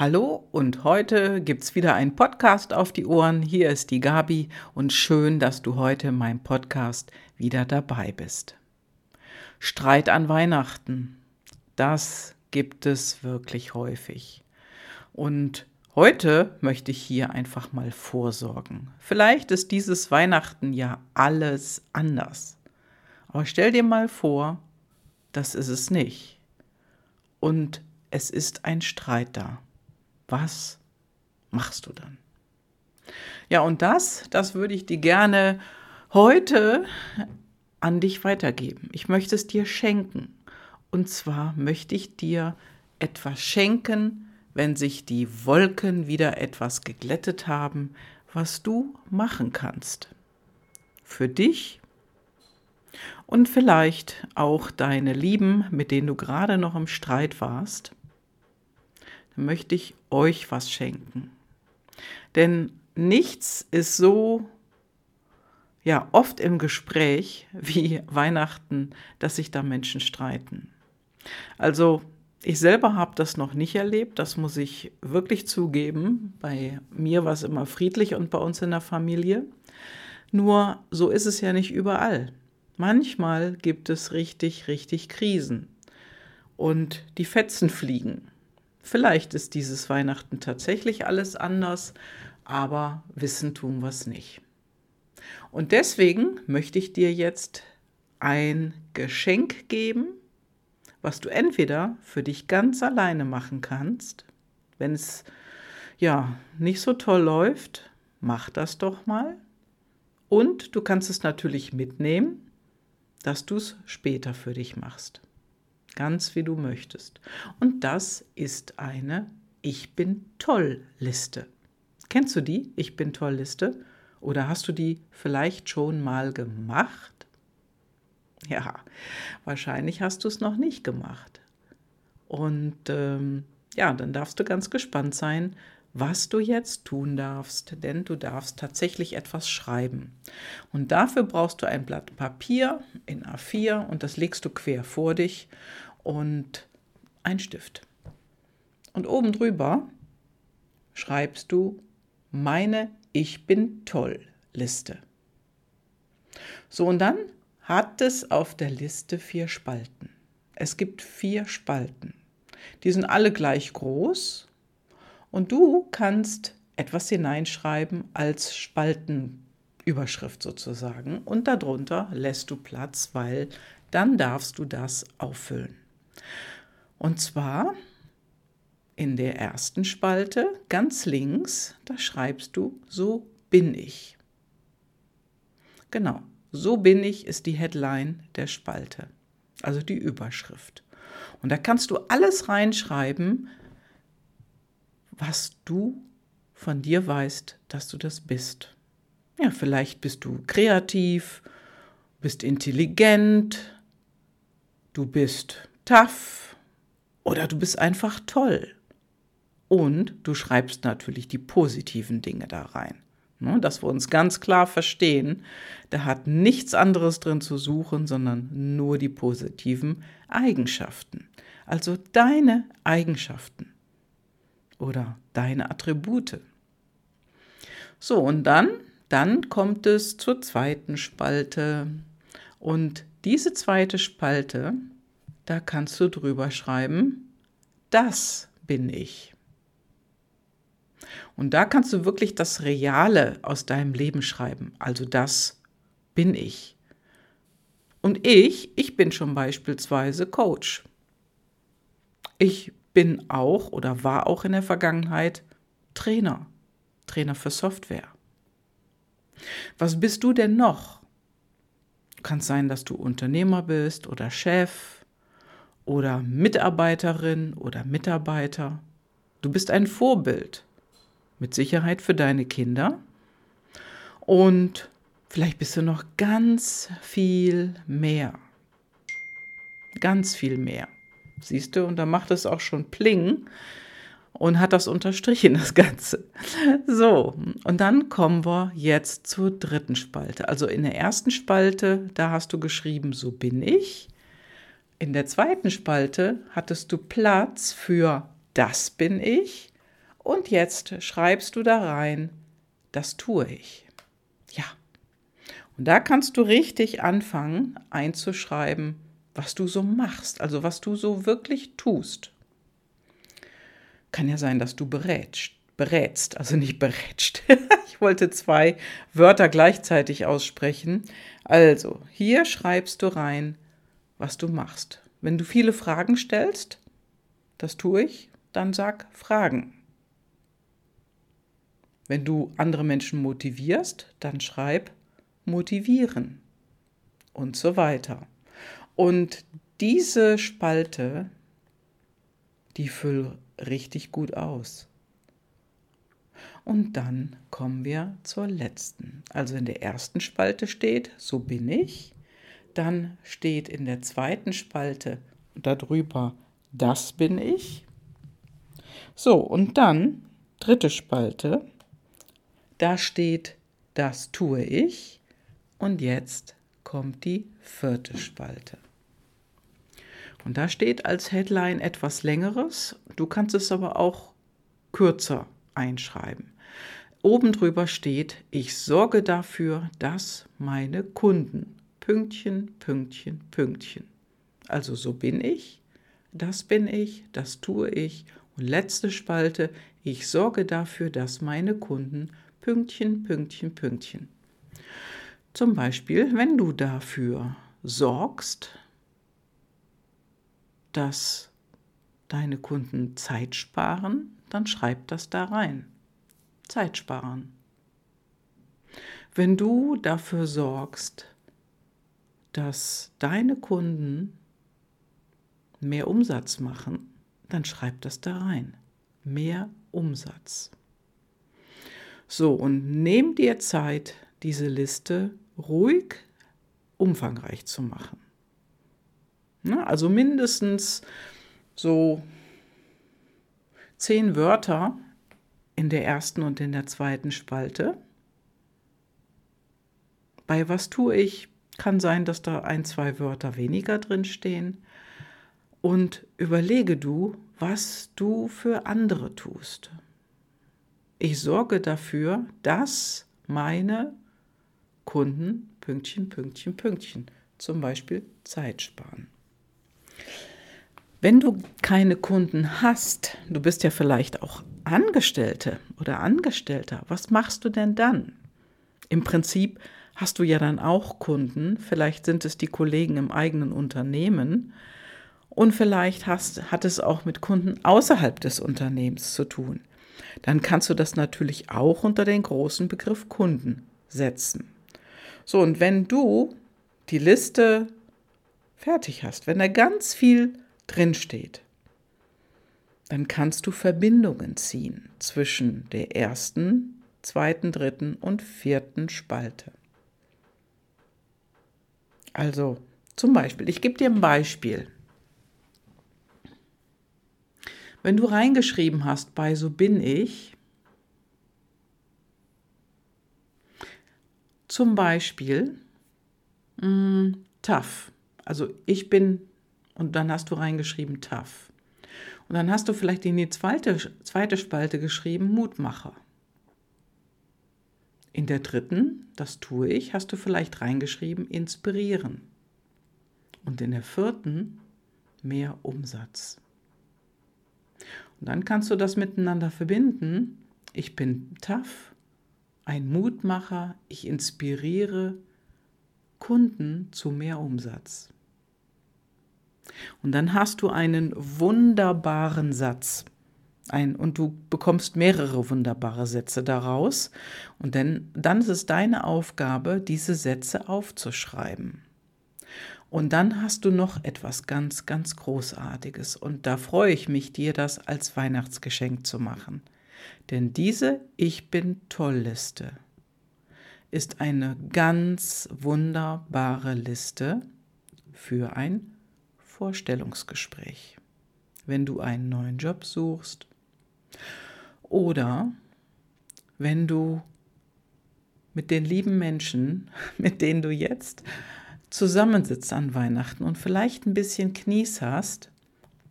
Hallo und heute gibt's wieder einen Podcast auf die Ohren. Hier ist die Gabi und schön, dass du heute in meinem Podcast wieder dabei bist. Streit an Weihnachten. Das gibt es wirklich häufig. Und heute möchte ich hier einfach mal vorsorgen. Vielleicht ist dieses Weihnachten ja alles anders. Aber stell dir mal vor, das ist es nicht. Und es ist ein Streit da was machst du dann? Ja, und das, das würde ich dir gerne heute an dich weitergeben. Ich möchte es dir schenken. Und zwar möchte ich dir etwas schenken, wenn sich die Wolken wieder etwas geglättet haben, was du machen kannst. Für dich und vielleicht auch deine Lieben, mit denen du gerade noch im Streit warst möchte ich euch was schenken. Denn nichts ist so ja oft im Gespräch wie Weihnachten, dass sich da Menschen streiten. Also ich selber habe das noch nicht erlebt, das muss ich wirklich zugeben. Bei mir war es immer friedlich und bei uns in der Familie. Nur so ist es ja nicht überall. Manchmal gibt es richtig, richtig Krisen und die Fetzen fliegen. Vielleicht ist dieses Weihnachten tatsächlich alles anders, aber wissen tun wir es nicht. Und deswegen möchte ich dir jetzt ein Geschenk geben, was du entweder für dich ganz alleine machen kannst, wenn es ja nicht so toll läuft, mach das doch mal. Und du kannst es natürlich mitnehmen, dass du es später für dich machst ganz wie du möchtest. Und das ist eine Ich bin toll Liste. Kennst du die Ich bin toll Liste? Oder hast du die vielleicht schon mal gemacht? Ja, wahrscheinlich hast du es noch nicht gemacht. Und ähm, ja, dann darfst du ganz gespannt sein, was du jetzt tun darfst, denn du darfst tatsächlich etwas schreiben. Und dafür brauchst du ein Blatt Papier in A4 und das legst du quer vor dich und ein Stift. Und oben drüber schreibst du meine Ich bin toll Liste. So, und dann hat es auf der Liste vier Spalten. Es gibt vier Spalten. Die sind alle gleich groß und du kannst etwas hineinschreiben als Spaltenüberschrift sozusagen und darunter lässt du Platz, weil dann darfst du das auffüllen. Und zwar in der ersten Spalte ganz links, da schreibst du, so bin ich. Genau, so bin ich ist die Headline der Spalte, also die Überschrift. Und da kannst du alles reinschreiben, was du von dir weißt, dass du das bist. Ja, vielleicht bist du kreativ, bist intelligent, du bist tough oder du bist einfach toll. Und du schreibst natürlich die positiven Dinge da rein. Ne, dass wir uns ganz klar verstehen, da hat nichts anderes drin zu suchen, sondern nur die positiven Eigenschaften. Also deine Eigenschaften oder deine Attribute. So, und dann, dann kommt es zur zweiten Spalte. Und diese zweite Spalte, da kannst du drüber schreiben, das bin ich. Und da kannst du wirklich das Reale aus deinem Leben schreiben. Also das bin ich. Und ich, ich bin schon beispielsweise Coach. Ich bin auch oder war auch in der Vergangenheit Trainer, Trainer für Software. Was bist du denn noch? Kann sein, dass du Unternehmer bist oder Chef, oder Mitarbeiterin oder Mitarbeiter. Du bist ein Vorbild, mit Sicherheit für deine Kinder. Und vielleicht bist du noch ganz viel mehr. Ganz viel mehr. Siehst du, und da macht es auch schon Pling und hat das unterstrichen, das Ganze. So, und dann kommen wir jetzt zur dritten Spalte. Also in der ersten Spalte, da hast du geschrieben, so bin ich. In der zweiten Spalte hattest du Platz für das bin ich Und jetzt schreibst du da rein, das tue ich. Ja. Und da kannst du richtig anfangen einzuschreiben, was du so machst, also was du so wirklich tust. Kann ja sein, dass du berätst, berätst, also nicht berätscht. ich wollte zwei Wörter gleichzeitig aussprechen. Also, hier schreibst du rein, was du machst. Wenn du viele Fragen stellst, das tue ich, dann sag Fragen. Wenn du andere Menschen motivierst, dann schreib motivieren und so weiter. Und diese Spalte, die füll richtig gut aus. Und dann kommen wir zur letzten. Also in der ersten Spalte steht, so bin ich. Dann steht in der zweiten Spalte darüber, das bin ich. So, und dann dritte Spalte, da steht, das tue ich. Und jetzt kommt die vierte Spalte. Und da steht als Headline etwas längeres. Du kannst es aber auch kürzer einschreiben. Oben drüber steht, ich sorge dafür, dass meine Kunden Pünktchen, Pünktchen, Pünktchen. Also so bin ich, das bin ich, das tue ich. Und letzte Spalte, ich sorge dafür, dass meine Kunden Pünktchen, Pünktchen, Pünktchen. Zum Beispiel, wenn du dafür sorgst, dass deine Kunden Zeit sparen, dann schreib das da rein. Zeit sparen. Wenn du dafür sorgst, dass deine Kunden mehr Umsatz machen, dann schreib das da rein. Mehr Umsatz. So, und nimm dir Zeit, diese Liste ruhig umfangreich zu machen. Ne? Also mindestens so zehn Wörter in der ersten und in der zweiten Spalte. Bei was tue ich kann sein, dass da ein, zwei Wörter weniger drin stehen. Und überlege du, was du für andere tust. Ich sorge dafür, dass meine Kunden Pünktchen, Pünktchen, Pünktchen zum Beispiel Zeit sparen. Wenn du keine Kunden hast, du bist ja vielleicht auch Angestellte oder Angestellter, was machst du denn dann? Im Prinzip hast du ja dann auch Kunden, vielleicht sind es die Kollegen im eigenen Unternehmen und vielleicht hast, hat es auch mit Kunden außerhalb des Unternehmens zu tun. Dann kannst du das natürlich auch unter den großen Begriff Kunden setzen. So, und wenn du die Liste fertig hast, wenn da ganz viel drin steht, dann kannst du Verbindungen ziehen zwischen der ersten, zweiten, dritten und vierten Spalte. Also zum Beispiel, ich gebe dir ein Beispiel. Wenn du reingeschrieben hast bei So bin ich, zum Beispiel mh, mm, tough, also ich bin und dann hast du reingeschrieben tough. Und dann hast du vielleicht in die zweite, zweite Spalte geschrieben Mutmacher. In der dritten, das tue ich, hast du vielleicht reingeschrieben inspirieren. Und in der vierten mehr Umsatz. Und dann kannst du das miteinander verbinden. Ich bin tough, ein Mutmacher, ich inspiriere Kunden zu mehr Umsatz. Und dann hast du einen wunderbaren Satz. Ein, und du bekommst mehrere wunderbare Sätze daraus. Und dann, dann ist es deine Aufgabe, diese Sätze aufzuschreiben. Und dann hast du noch etwas ganz, ganz Großartiges. Und da freue ich mich, dir das als Weihnachtsgeschenk zu machen. Denn diese Ich bin toll Liste ist eine ganz wunderbare Liste für ein Vorstellungsgespräch, wenn du einen neuen Job suchst oder wenn du mit den lieben Menschen, mit denen du jetzt zusammensitzt an Weihnachten und vielleicht ein bisschen Knies hast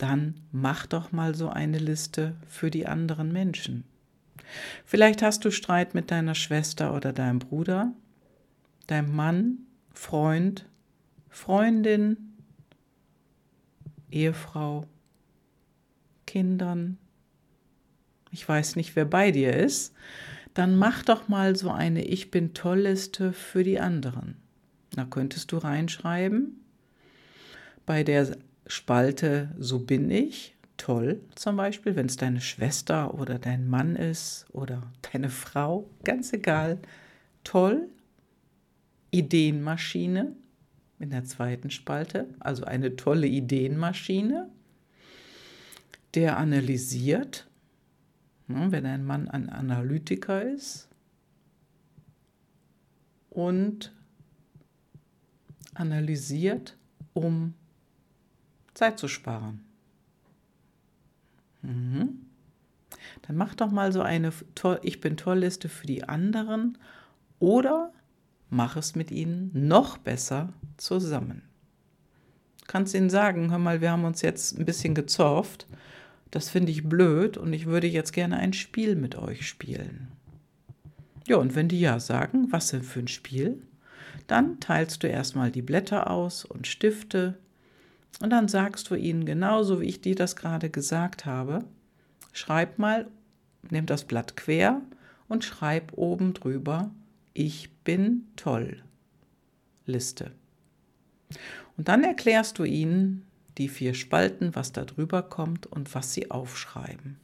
dann mach doch mal so eine Liste für die anderen Menschen. Vielleicht hast du Streit mit deiner Schwester oder deinem Bruder, deinem Mann, Freund, Freundin, Ehefrau, Kindern. Ich weiß nicht, wer bei dir ist. Dann mach doch mal so eine Ich bin toll Liste für die anderen. Da könntest du reinschreiben, bei der Spalte So bin ich, toll zum Beispiel, wenn es deine Schwester oder dein Mann ist oder deine Frau, ganz egal, toll, Ideenmaschine in der zweiten Spalte, also eine tolle Ideenmaschine, der analysiert, ne, wenn ein Mann ein Analytiker ist und analysiert, um Zeit zu sparen. Mhm. Dann mach doch mal so eine Ich bin toll Liste für die anderen oder mach es mit ihnen noch besser zusammen. Du kannst ihnen sagen, hör mal, wir haben uns jetzt ein bisschen gezorft, das finde ich blöd und ich würde jetzt gerne ein Spiel mit euch spielen. Ja, und wenn die ja sagen, was denn für ein Spiel, dann teilst du erstmal die Blätter aus und Stifte und dann sagst du ihnen genauso, wie ich dir das gerade gesagt habe, schreib mal, nimm das Blatt quer und schreib oben drüber, ich bin toll. Liste. Und dann erklärst du ihnen die vier Spalten, was da drüber kommt und was sie aufschreiben.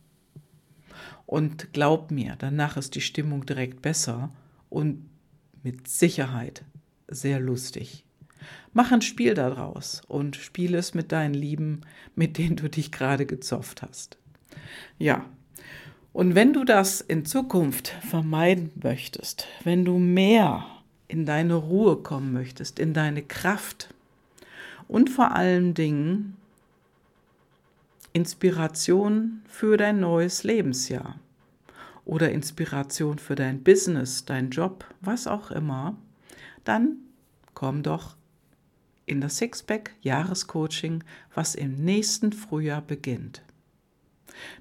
Und glaub mir, danach ist die Stimmung direkt besser und mit Sicherheit sehr lustig. Mach ein Spiel daraus und spiele es mit deinen Lieben, mit denen du dich gerade gezofft hast. Ja, und wenn du das in Zukunft vermeiden möchtest, wenn du mehr in deine Ruhe kommen möchtest, in deine Kraft und vor allen Dingen Inspiration für dein neues Lebensjahr oder Inspiration für dein Business, dein Job, was auch immer, dann komm doch in das Sixpack Jahrescoaching, was im nächsten Frühjahr beginnt.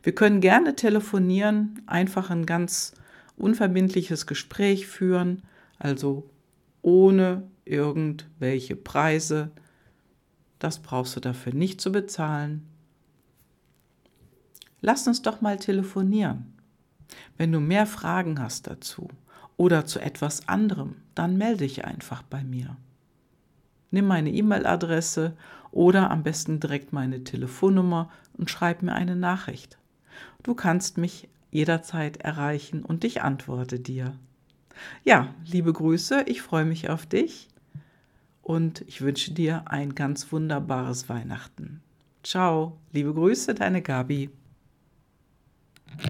Wir können gerne telefonieren, einfach ein ganz unverbindliches Gespräch führen, also ohne irgendwelche Preise. Das brauchst du dafür nicht zu bezahlen. Lass uns doch mal telefonieren. Wenn du mehr Fragen hast dazu oder zu etwas anderem, dann melde dich einfach bei mir. Nimm meine E-Mail-Adresse oder am besten direkt meine Telefonnummer und schreib mir eine Nachricht. Du kannst mich jederzeit erreichen und ich antworte dir. Ja, liebe Grüße, ich freue mich auf dich und ich wünsche dir ein ganz wunderbares Weihnachten. Ciao, liebe Grüße, deine Gabi.